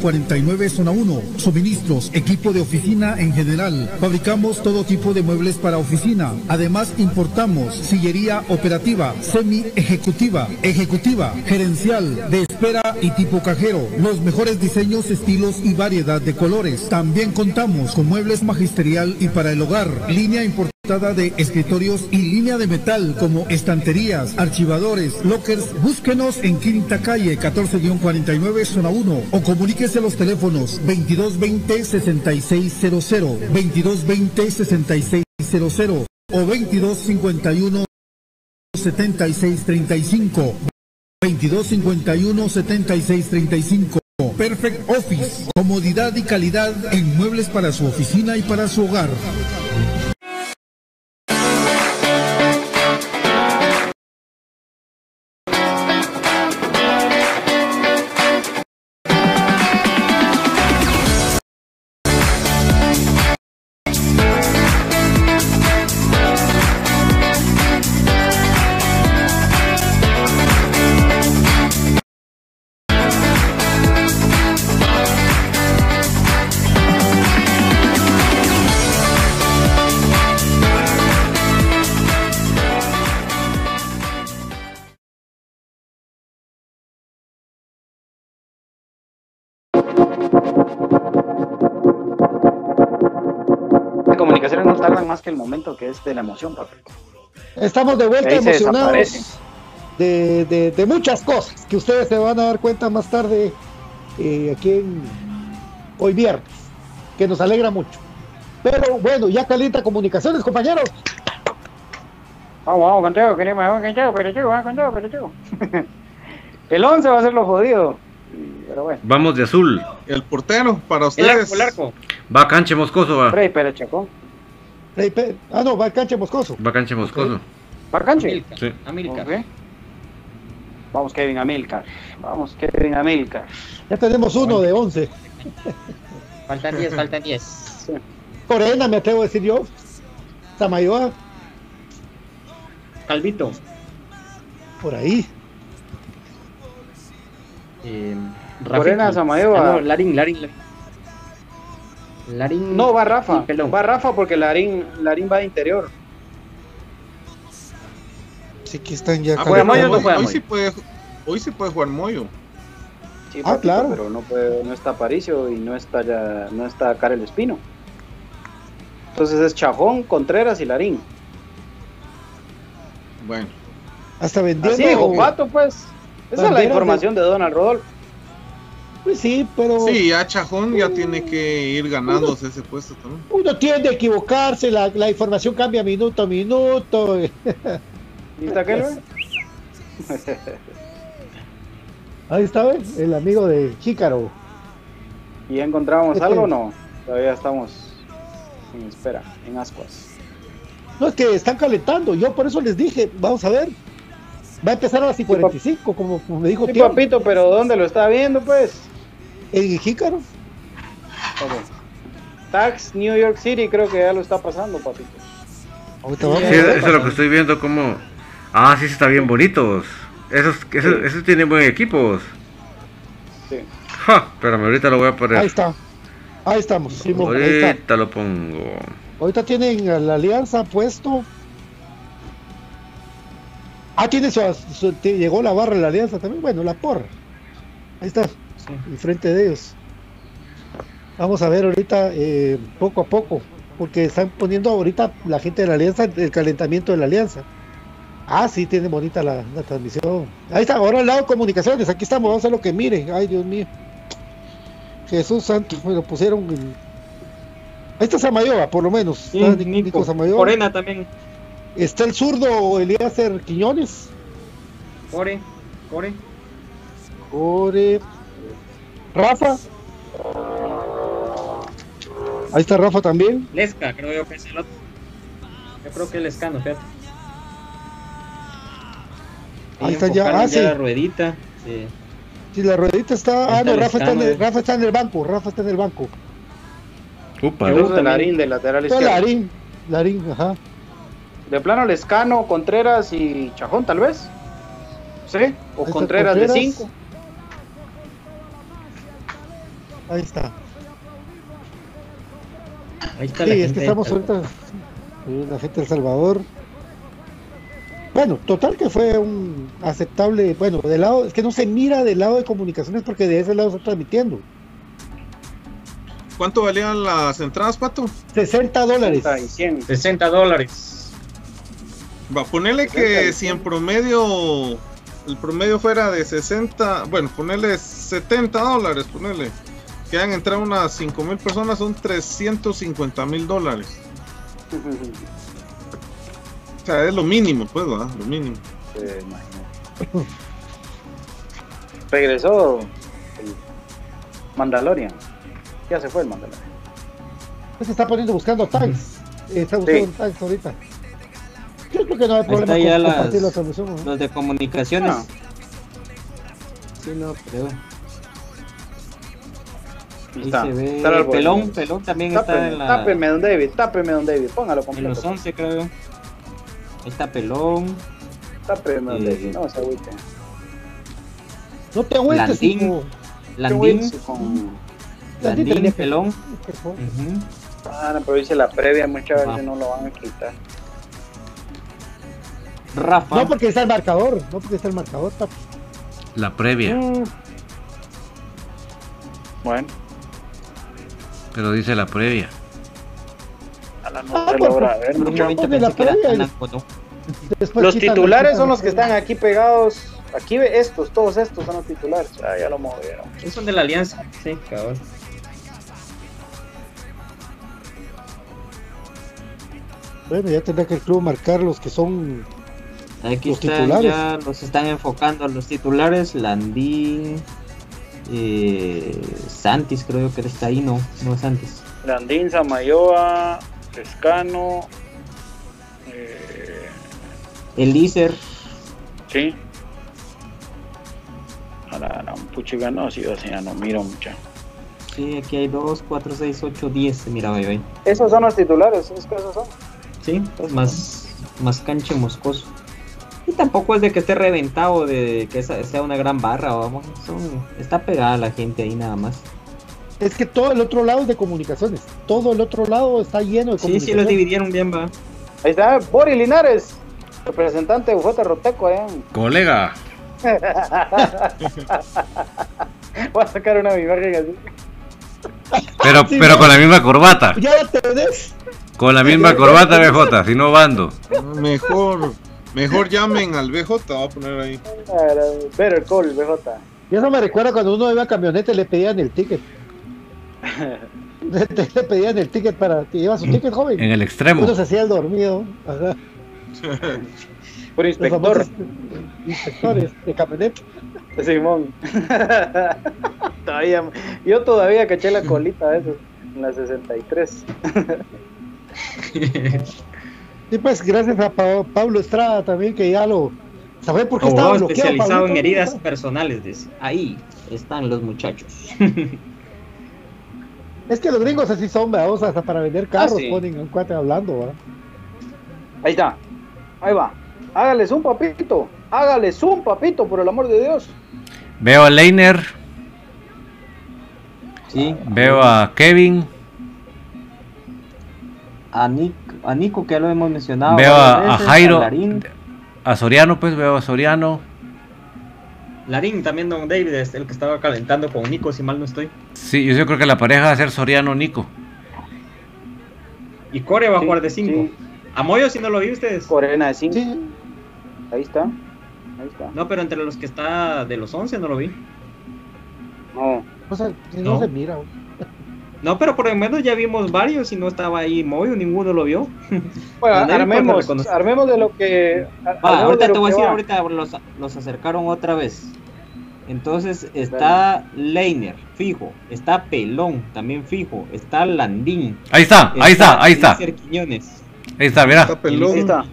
49 zona 1. Suministros, equipo de oficina en general. Fabricamos todo tipo de muebles para oficina. Además importamos sillería operativa, semi ejecutiva, gerencial, de espera y tipo cajero. Los mejores diseños, estilos y variedad de colores. También contamos con muebles magisterial y para el hogar. Línea de escritorios y línea de metal como estanterías, archivadores, lockers. Búsquenos en Quinta Calle 14-49 zona 1 o comuníquese a los teléfonos 2220-6600, 2220-6600 o 2251 7635 2251 7635 Perfect Office, comodidad y calidad en muebles para su oficina y para su hogar. Más que el momento que es de la emoción, papi. Estamos de vuelta emocionados de, de- de muchas cosas que ustedes se van a dar cuenta más tarde eh, aquí en hoy viernes, que nos alegra mucho. Pero bueno, ya calienta comunicaciones, compañeros. Vamos, vamos con todo, queremos, vamos con todo, pero chico, vamos con todo, pero chico. (laughs) el 11 va a ser lo jodido. Pero bueno. Vamos de azul. El portero, para El ustedes. arco, el arco. Va Canche Moscoso, va. Frey Pérez Chacón. Rey Pe- Ah, no, va el canche moscoso. Va Canche Moscoso. Barcanche. Sí. Amilcar. Ok. Vamos, Kevin Amilcar. Vamos, Kevin Amilcar. Ya tenemos uno de 11. Faltan 10, faltan 10. Corena, me atrevo a decir yo. Samayoa, Calvito. por ahí. Eh, Corena. Samayoa. Ah, no, Larín, Larín. Larín. Larín. No, va Rafa. Va Rafa porque Larín, Larín va de interior. Sí que están ya Ah, ¿Juega pero Moyo o no hoy, juega hoy Moyo? sí puede, hoy sí puede jugar Moyo. Sí, Ah, claro. Pero no, puede, no está Paricio y no está ya, no está Karel Espino. Entonces es Chajón, Contreras y Larín. Bueno, Hasta vendiendo. Así Pato, pues. Esa es la información de Donald Rodolfo. Pues sí, pero sí, ya Chajón ya tiene que ir ganándose ese puesto también. uno tiende a equivocarse, la, la información cambia minuto a minuto. ¿Viste aquel, (laughs) güey? Ahí está, ¿ves? el amigo de Chícaro. ¿Y ya encontramos Este- algo o no? Todavía estamos en espera, en ascuas. No, es que están calentando. Yo por eso les dije, vamos a ver. Va a empezar a las 45, como, como me dijo Sí, Tío. papito, pero ¿dónde lo está viendo, pues? En Jícaro. Tax New York City creo que ya lo está pasando, papito. Ahorita vamos Sí, eso es lo que estoy viendo como... Ah, sí, está bien bonitos. Esos, esos, Sí. esos tienen buen equipos. Sí. Ja, espérame, ahorita lo voy a poner. Ahí está. Ahí estamos. Simón, ahí está. Ahorita lo pongo. Ahorita tienen a la alianza puesto. Ah, tiene su, su- te- llegó la barra de la alianza también. Bueno, la porra. Ahí está. Enfrente de ellos. Vamos a ver ahorita eh, poco a poco. Porque están poniendo ahorita la gente de la alianza el calentamiento de la alianza. Ah, sí, tiene bonita la, la transmisión. Ahí está, ahora al lado de comunicaciones. Aquí estamos, vamos a ver lo que miren. Ay, Dios mío. Jesús Santo, me lo pusieron. en- Ahí está Samayoa, por lo menos. Sí, Está Nico Nico. Samayoa. Corena también. Está el zurdo Elíaser Quiñones. Core. Core. Core. Rafa. Ahí está Rafa también. Lesca, creo yo que es el otro. Yo creo que el Lescano, fíjate. Ahí está ya. Ah, sí. la ruedita. Sí. Sí, la ruedita está. Ah, Está no, Rafa está, en el, escáner. Rafa está en el banco. Rafa está en el banco. Upa. De Larín de lateral izquierdo. Larín. Larín, ajá. De plano Lescano, Contreras y Chajón, tal vez. ¿Sí? O está Contreras, de Contreras. 5. Ahí está. Ahí está Sí, la es que estamos ahorita. eh, La gente de El Salvador. Bueno, total que fue un aceptable. Bueno, del lado. Es que no se mira del lado de comunicaciones porque de ese lado está transmitiendo. ¿Cuánto valían las entradas, Pato? 60 dólares. 60 dólares. Va, ponerle que si en promedio el promedio fuera de 60, bueno, ponerle 70 dólares, ponerle. Que han entrado unas 5 mil personas, son 350 mil dólares. O sea, es lo mínimo, pues, ¿verdad? Lo mínimo. Eh. Regresó el Mandalorian. Ya se fue el Mandalorian. Pues se está poniendo buscando tags. Está buscando Sí. tags ahorita. Yo creo que no hay problema con la las, transmisión. ¿no? los de comunicaciones. Ah. Sí, no, creo. Ahí está. se ve Está el árbol. Pelón, Pelón también está Tápeme, en la... tápeme, don David, tápeme, don David. Póngalo En completo. los 11 creo. Ahí está Pelón. Tápeme, don Eh, David. No se agüite. No te agüites, Landín. hijo. Landín. Con... Landín Pelón. Ujú. Ah, no, pero dice la previa, muchas veces no lo van a quitar. Rafa. No porque está el marcador. No porque está el marcador, papi. La previa. Mm. Bueno, Pero dice la previa. Los titulares son los que están aquí pegados. Aquí ve estos, todos estos son los titulares. Ah, ya lo movieron. Esos son de la alianza. Sí, cabrón. Bueno, ya tendrá que el club marcar los que son. Aquí Los están, titulares. ya los están enfocando a los titulares. Landín. Eh, Santis creo que está ahí, no, no es Santis. Landín, Samayoa, Pescano. Eh, Elícer. sí. A la, a la puchiga, no, sí, o sea, no miro mucho. Sí, aquí hay 2, 4, 6, 8, 10. Mira, yo ahí. Esos son los titulares, es que esos son. Sí, más, más canche moscoso. Y tampoco es de que esté reventado, de que esa- sea una gran barra, vamos. Son, está pegada la gente ahí nada más. Es que todo el otro lado es de comunicaciones. Todo el otro lado está lleno de Sí, sí, comunicaciones. los dividieron bien, va. Ahí está Boris Linares, representante de Ufota Roteco allá en- Colega. (laughs) Voy a sacar una imagen así. Pero, Sí, pero no. con la misma corbata. Ya te ves. Con la misma corbata, BJ, si no bando. Mejor, mejor llamen al BJ, va a poner ahí. Better call, BJ. Y eso me recuerda cuando uno iba a camioneta y le pedían el ticket. (laughs) le, le pedían el ticket para que lleva su ticket, joven. En el extremo. Uno se hacía el dormido. Ajá. Por inspector. inspectores de camioneta. Simón. (laughs) todavía, yo todavía caché la colita de esos, en la 63. (laughs) Y pues gracias a Pa- Pablo Estrada también que ya lo... ¿Sabes por qué estaba especializado en heridas personales, dice. Ahí están los muchachos. (laughs) Es que los gringos así son, vamos, hasta para vender carros Ah, sí. ponen un cuate hablando, ¿verdad? Ahí está. Ahí va. Hágale zoom, papito. Hágale zoom, papito, por el amor de Dios. Veo a Leiner, Sí. veo a Kevin, A, Nic- a Nico, que ya lo hemos mencionado. veo a, a veces, Jairo, Larín. a Soriano, pues veo a Soriano. Larín también, don David, es el que estaba calentando con Nico, si mal no estoy. Sí, yo creo que la pareja va a ser Soriano-Nico. Y Core va a jugar de 5. sí. A Moyo, si no lo vi ustedes. Corena de 5. Sí, Ahí está. Ahí está. No, pero entre los que está de los 11 no lo vi. No. o sea, si no, No. se mira. ¿No? Pero por lo menos ya vimos varios y no estaba ahí Moyo, ninguno lo vio. Bueno, armemos, armemos de lo que. Va, armemos de ahorita lo te voy a decir, va. ahorita los, los acercaron otra vez. Entonces está Leiner, fijo. Está Pelón, también fijo. Está Landín. Ahí está, ahí está, ahí está. Ahí está, mira. Está Pelón, está.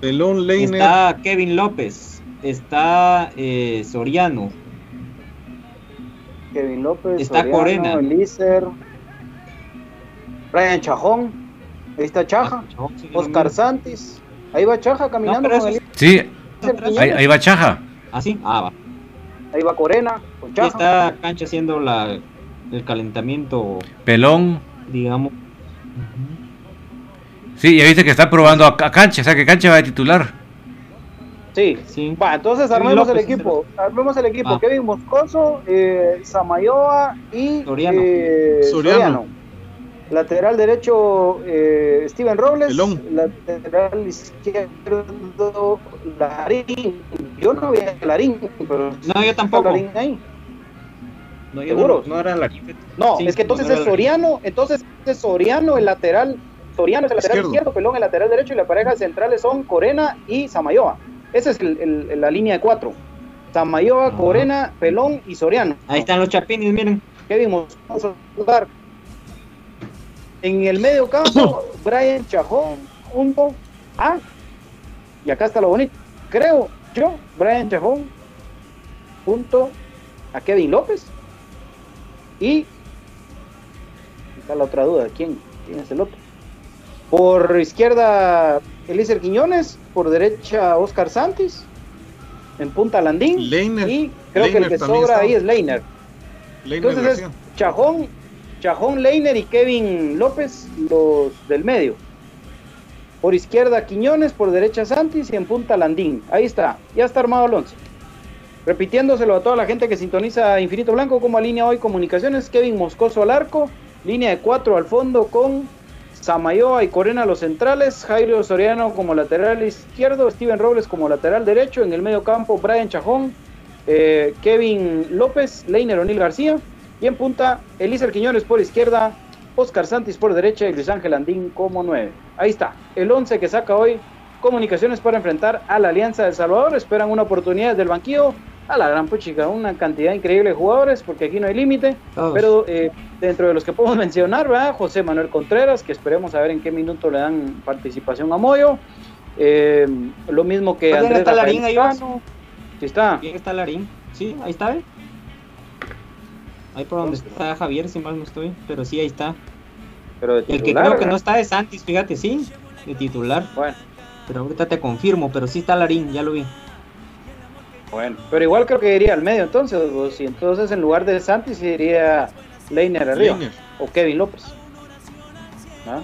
Pelón, Leiner. Está Kevin López. Está eh, Soriano. Kevin López. Está Soriano, Corena. Elícer. Brian Chajón. Ahí está Chaja. Oscar Santis. Ahí va Chaja caminando No, con Sí, ahí, ahí va Chaja. ¿Ah, sí? Ah, va. Ahí va Corena con Chaja. está Cancha haciendo la el calentamiento, Pelón. digamos. Sí, ya viste que está probando a, a Cancha, o sea que Cancha va de titular. Sí, Sí. Va, entonces armemos el equipo. Armemos el equipo. Va. Kevin Moscoso, eh, Samayoa y Soriano. eh, Soriano. Soriano. Lateral derecho, eh, Steven Robles. Pelón. Lateral izquierdo, Larín. Yo no vi a Larín, pero No, yo tampoco. Larín ahí. No, yo ¿Seguros? no, no era la No, Sí, es que entonces no es la- Soriano, entonces es Soriano el lateral, Soriano es el lateral Izquierdo. izquierdo, Pelón el lateral derecho y las parejas centrales son Corena y Samayoa. Esa es el- el- la línea de cuatro. Samayoa, Ajá. Corena, Pelón y Soriano. Ahí están los chapines, miren. Kevin Moscoso. En el medio campo, (coughs) Brian Chajón, junto a, y acá está lo bonito, creo yo, Brian Chajón, junto a Kevin López. Y está la otra duda, ¿quién? ¿Quién es el otro? Por izquierda, Elícer Quiñones, por derecha, Oscar Santis, en punta Landín, Leiner. y creo que el que sobra está. ahí es Leiner. Leiner Entonces es. Chajón, Chajón Leiner y Kevin López, los del medio. Por izquierda Quiñones, por derecha Santis y en punta Landín. Ahí está, ya está armado el once. Repitiéndoselo a toda la gente que sintoniza Infinito Blanco como línea hoy comunicaciones, Kevin Moscoso al arco, línea de cuatro al fondo con Samayoa y Corena los centrales, Jairo Soriano como lateral izquierdo, Steven Robles como lateral derecho, en el medio campo Brian Chajón, eh, Kevin López, Leiner O'Neill García, y en punta Elícer Quiñones por izquierda, Oscar Santis por derecha y Luis Ángel Andín como nueve. Ahí está, el 11 que saca hoy Comunicaciones para enfrentar a la Alianza de El Salvador. Esperan una oportunidad del banquillo a la gran puchica, una cantidad increíble de jugadores, porque aquí no hay límite. Pero eh, dentro de los que podemos (laughs) mencionar, ¿verdad? José Manuel Contreras, que esperemos a ver en qué minuto le dan participación a Moyo. Eh, lo mismo que ¿Dónde Andrés está Larín ahí. Sí está. Está Larín. Sí, ahí está, ¿eh? Ahí por donde está Javier, si mal no estoy. Pero sí, ahí está. Pero de El que creo que no está es Santis, fíjate, sí. De titular. Bueno, Pero ahorita te confirmo, pero sí está Larín, ya lo vi. bueno. Pero igual creo que iría al medio entonces. O si entonces en lugar de Santis iría Leiner arriba. Leiner. O Kevin López. ¿Ah?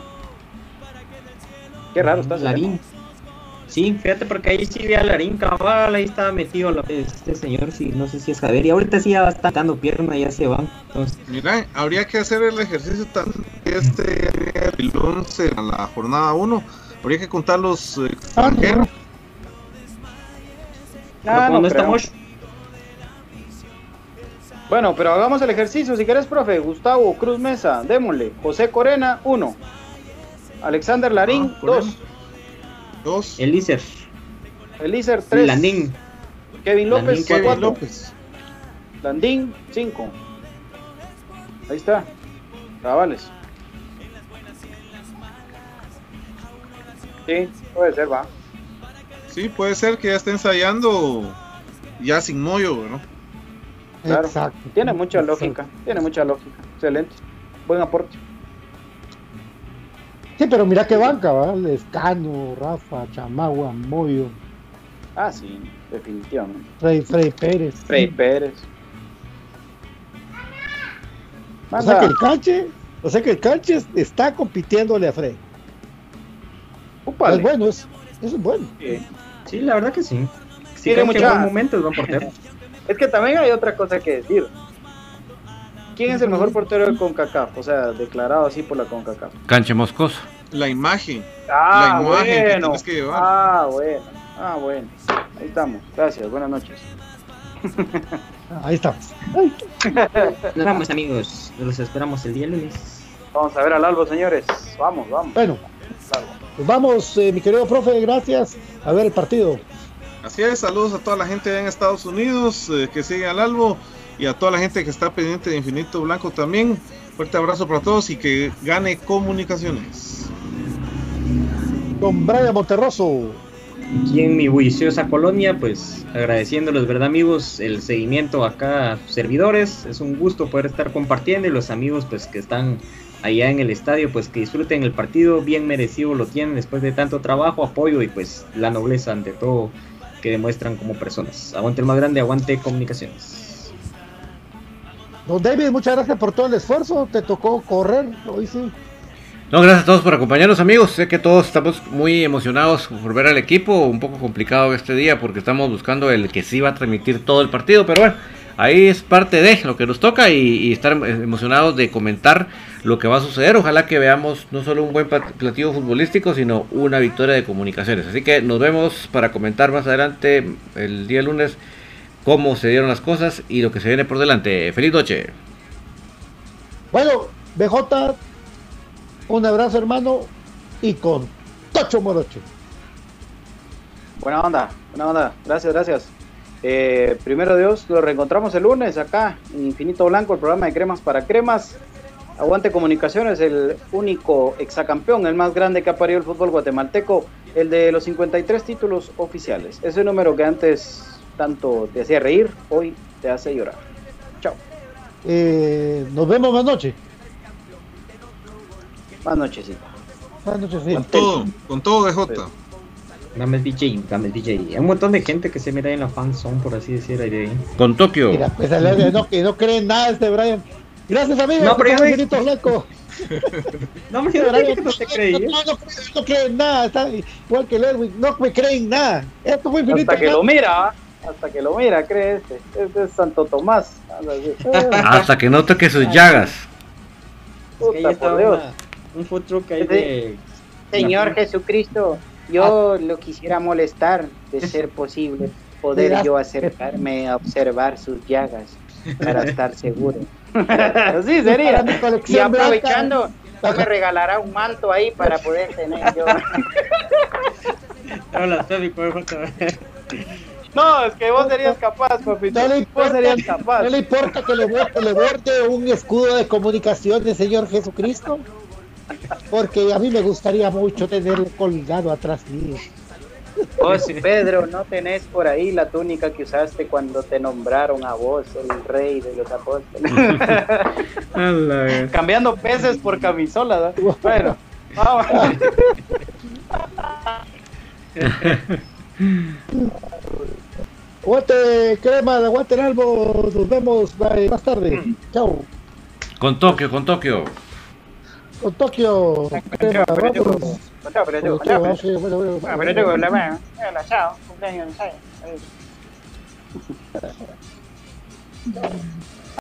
Qué raro está. Larín. Sí, fíjate porque ahí sí vi a Larín cabal, ahí estaba metido lo- este señor, sí, no sé si es Javier. Y ahorita sí ya está dando pierna, ya se van. Entonces, Mira, habría que hacer el ejercicio también este el 11 a la jornada 1. Habría que contar los eh, extranjeros. Ah, ¿dónde no creo. estamos? Bueno, pero hagamos el ejercicio. Si querés, profe, Gustavo Cruz Mesa, démosle. José Corena, 1. Alexander Larín, Ah, Corena. 2. Dos. Elícer, Elícer, 3. Landín, Kevin López, Landín, Kevin 4. López. Landín, 5. Ahí está. Cabales. Sí, puede ser, va. Sí, puede ser que ya esté ensayando ya sin Moyo, ¿no? Claro. Exacto. Tiene mucha Exacto. lógica. Tiene mucha lógica. Excelente. Buen aporte. Sí, pero mira qué banca, ¿va? Lescano, Rafa, Chamagua, Moyo, Ah, sí, definitivamente. Freddy, Freddy Pérez. Frey Pérez. O sea que el canche, o sea que el canche está compitiéndole a Freddy. Es bueno, es, eso es bueno. Sí. sí, la verdad que sí. Sí, Tiene que mucha- en buen momento es buen portero. (laughs) Es que también hay otra cosa que decir. ¿Quién es el mejor portero de CONCACAF? O sea, declarado así por la CONCACAF. Canche Moscoso. La imagen. Ah, La imagen que bueno. tienes que llevar. Ah, bueno. Ah, bueno. Ahí estamos. Gracias. Buenas noches. (laughs) Ahí estamos. (laughs) Nos vamos, amigos. Los esperamos el día lunes. Vamos a ver al Albo, señores. Vamos, vamos. Bueno, pues vamos, eh, mi querido profe, gracias. A ver el partido. Así es, saludos a toda la gente en Estados Unidos eh, que sigue al Albo y a toda la gente que está pendiente de Infinito Blanco también. Fuerte abrazo para todos y que gane comunicaciones. Don Brian Monterroso. Aquí en mi bulliciosa colonia, pues agradeciéndoles, ¿verdad, amigos? El seguimiento acá a sus servidores. Es un gusto poder estar compartiendo y los amigos, pues que están allá en el estadio, pues que disfruten el partido. Bien merecido lo tienen después de tanto trabajo, apoyo y pues la nobleza ante todo que demuestran como personas. Aguante el más grande, aguante comunicaciones. Don David, muchas gracias por todo el esfuerzo. Te tocó correr, hoy sí. No, gracias a todos por acompañarnos, amigos. Sé que todos estamos muy emocionados por ver al equipo. Un poco complicado este día porque estamos buscando el que sí va a transmitir todo el partido. Pero bueno, ahí es parte de lo que nos toca y, y estar emocionados de comentar lo que va a suceder. Ojalá que veamos no solo un buen plat- platillo futbolístico, sino una victoria de comunicaciones. Así que nos vemos para comentar más adelante el día lunes cómo se dieron las cosas y lo que se viene por delante. Feliz noche. Bueno, BJ, un abrazo, hermano, y con Tocho Morocho. Buena onda, buena onda. Gracias, gracias. Eh, primero Dios, lo reencontramos el lunes acá en Infinito Blanco, el programa de Cremas para Cremas. Aguante Comunicaciones, el único exacampeón, el más grande que ha parido el fútbol guatemalteco, el de los 53 títulos oficiales. Ese número que antes tanto te hacía reír, hoy te hace llorar. Chao. Eh, nos vemos más noche. Más nochecita. Más noche, sí. Con todo, con todo DJ. Dame el DJ, dame el DJ. Hay un montón de gente que se mira ahí en la fanzone, por así decir, ahí de ahí. Con Tokio. Mira, pues, no, que no creen nada este Brian. Gracias, amigos. No, pero yo Blanco. (laughs) No me dije que no te creí. No, no, no, no creen nada. Está igual que el Erwin. No me creen nada. Esto fue Infinito Hasta que lo mira, ¿ah? hasta que lo mira, cree este. Este es Santo Tomás. (laughs) Hasta que no toque sus llagas. Es que ahí Puta, está por Dios. una- un food truck ahí de... Señor Jesucristo, yo lo quisiera molestar, de ser posible, poder yo acercarme a observar sus llagas para (laughs) estar seguro. (laughs) Así sería. Y aprovechando, no me regalará un manto ahí para (laughs) poder tener yo. Hola. No, es que vos serías capaz, papito. No le Vos importa, serías capaz. no le importa que le, borde, le borde un escudo de comunicación del Señor Jesucristo. Porque a mí me gustaría mucho tenerlo colgado atrás mío. Vos, Pedro, ¿no tenés por ahí la túnica que usaste cuando te nombraron a vos, el rey de los apóstoles? (laughs) Cambiando peces por camisolas. ¿no? Bueno, vamos. (laughs) Aguante crema, aguante el albo. Nos vemos más tarde. Chao. Con Tokio, con Tokio. Con Tokio. Pero pero- Ah, pero la mano. Chao. Cumpleaños. (laughs)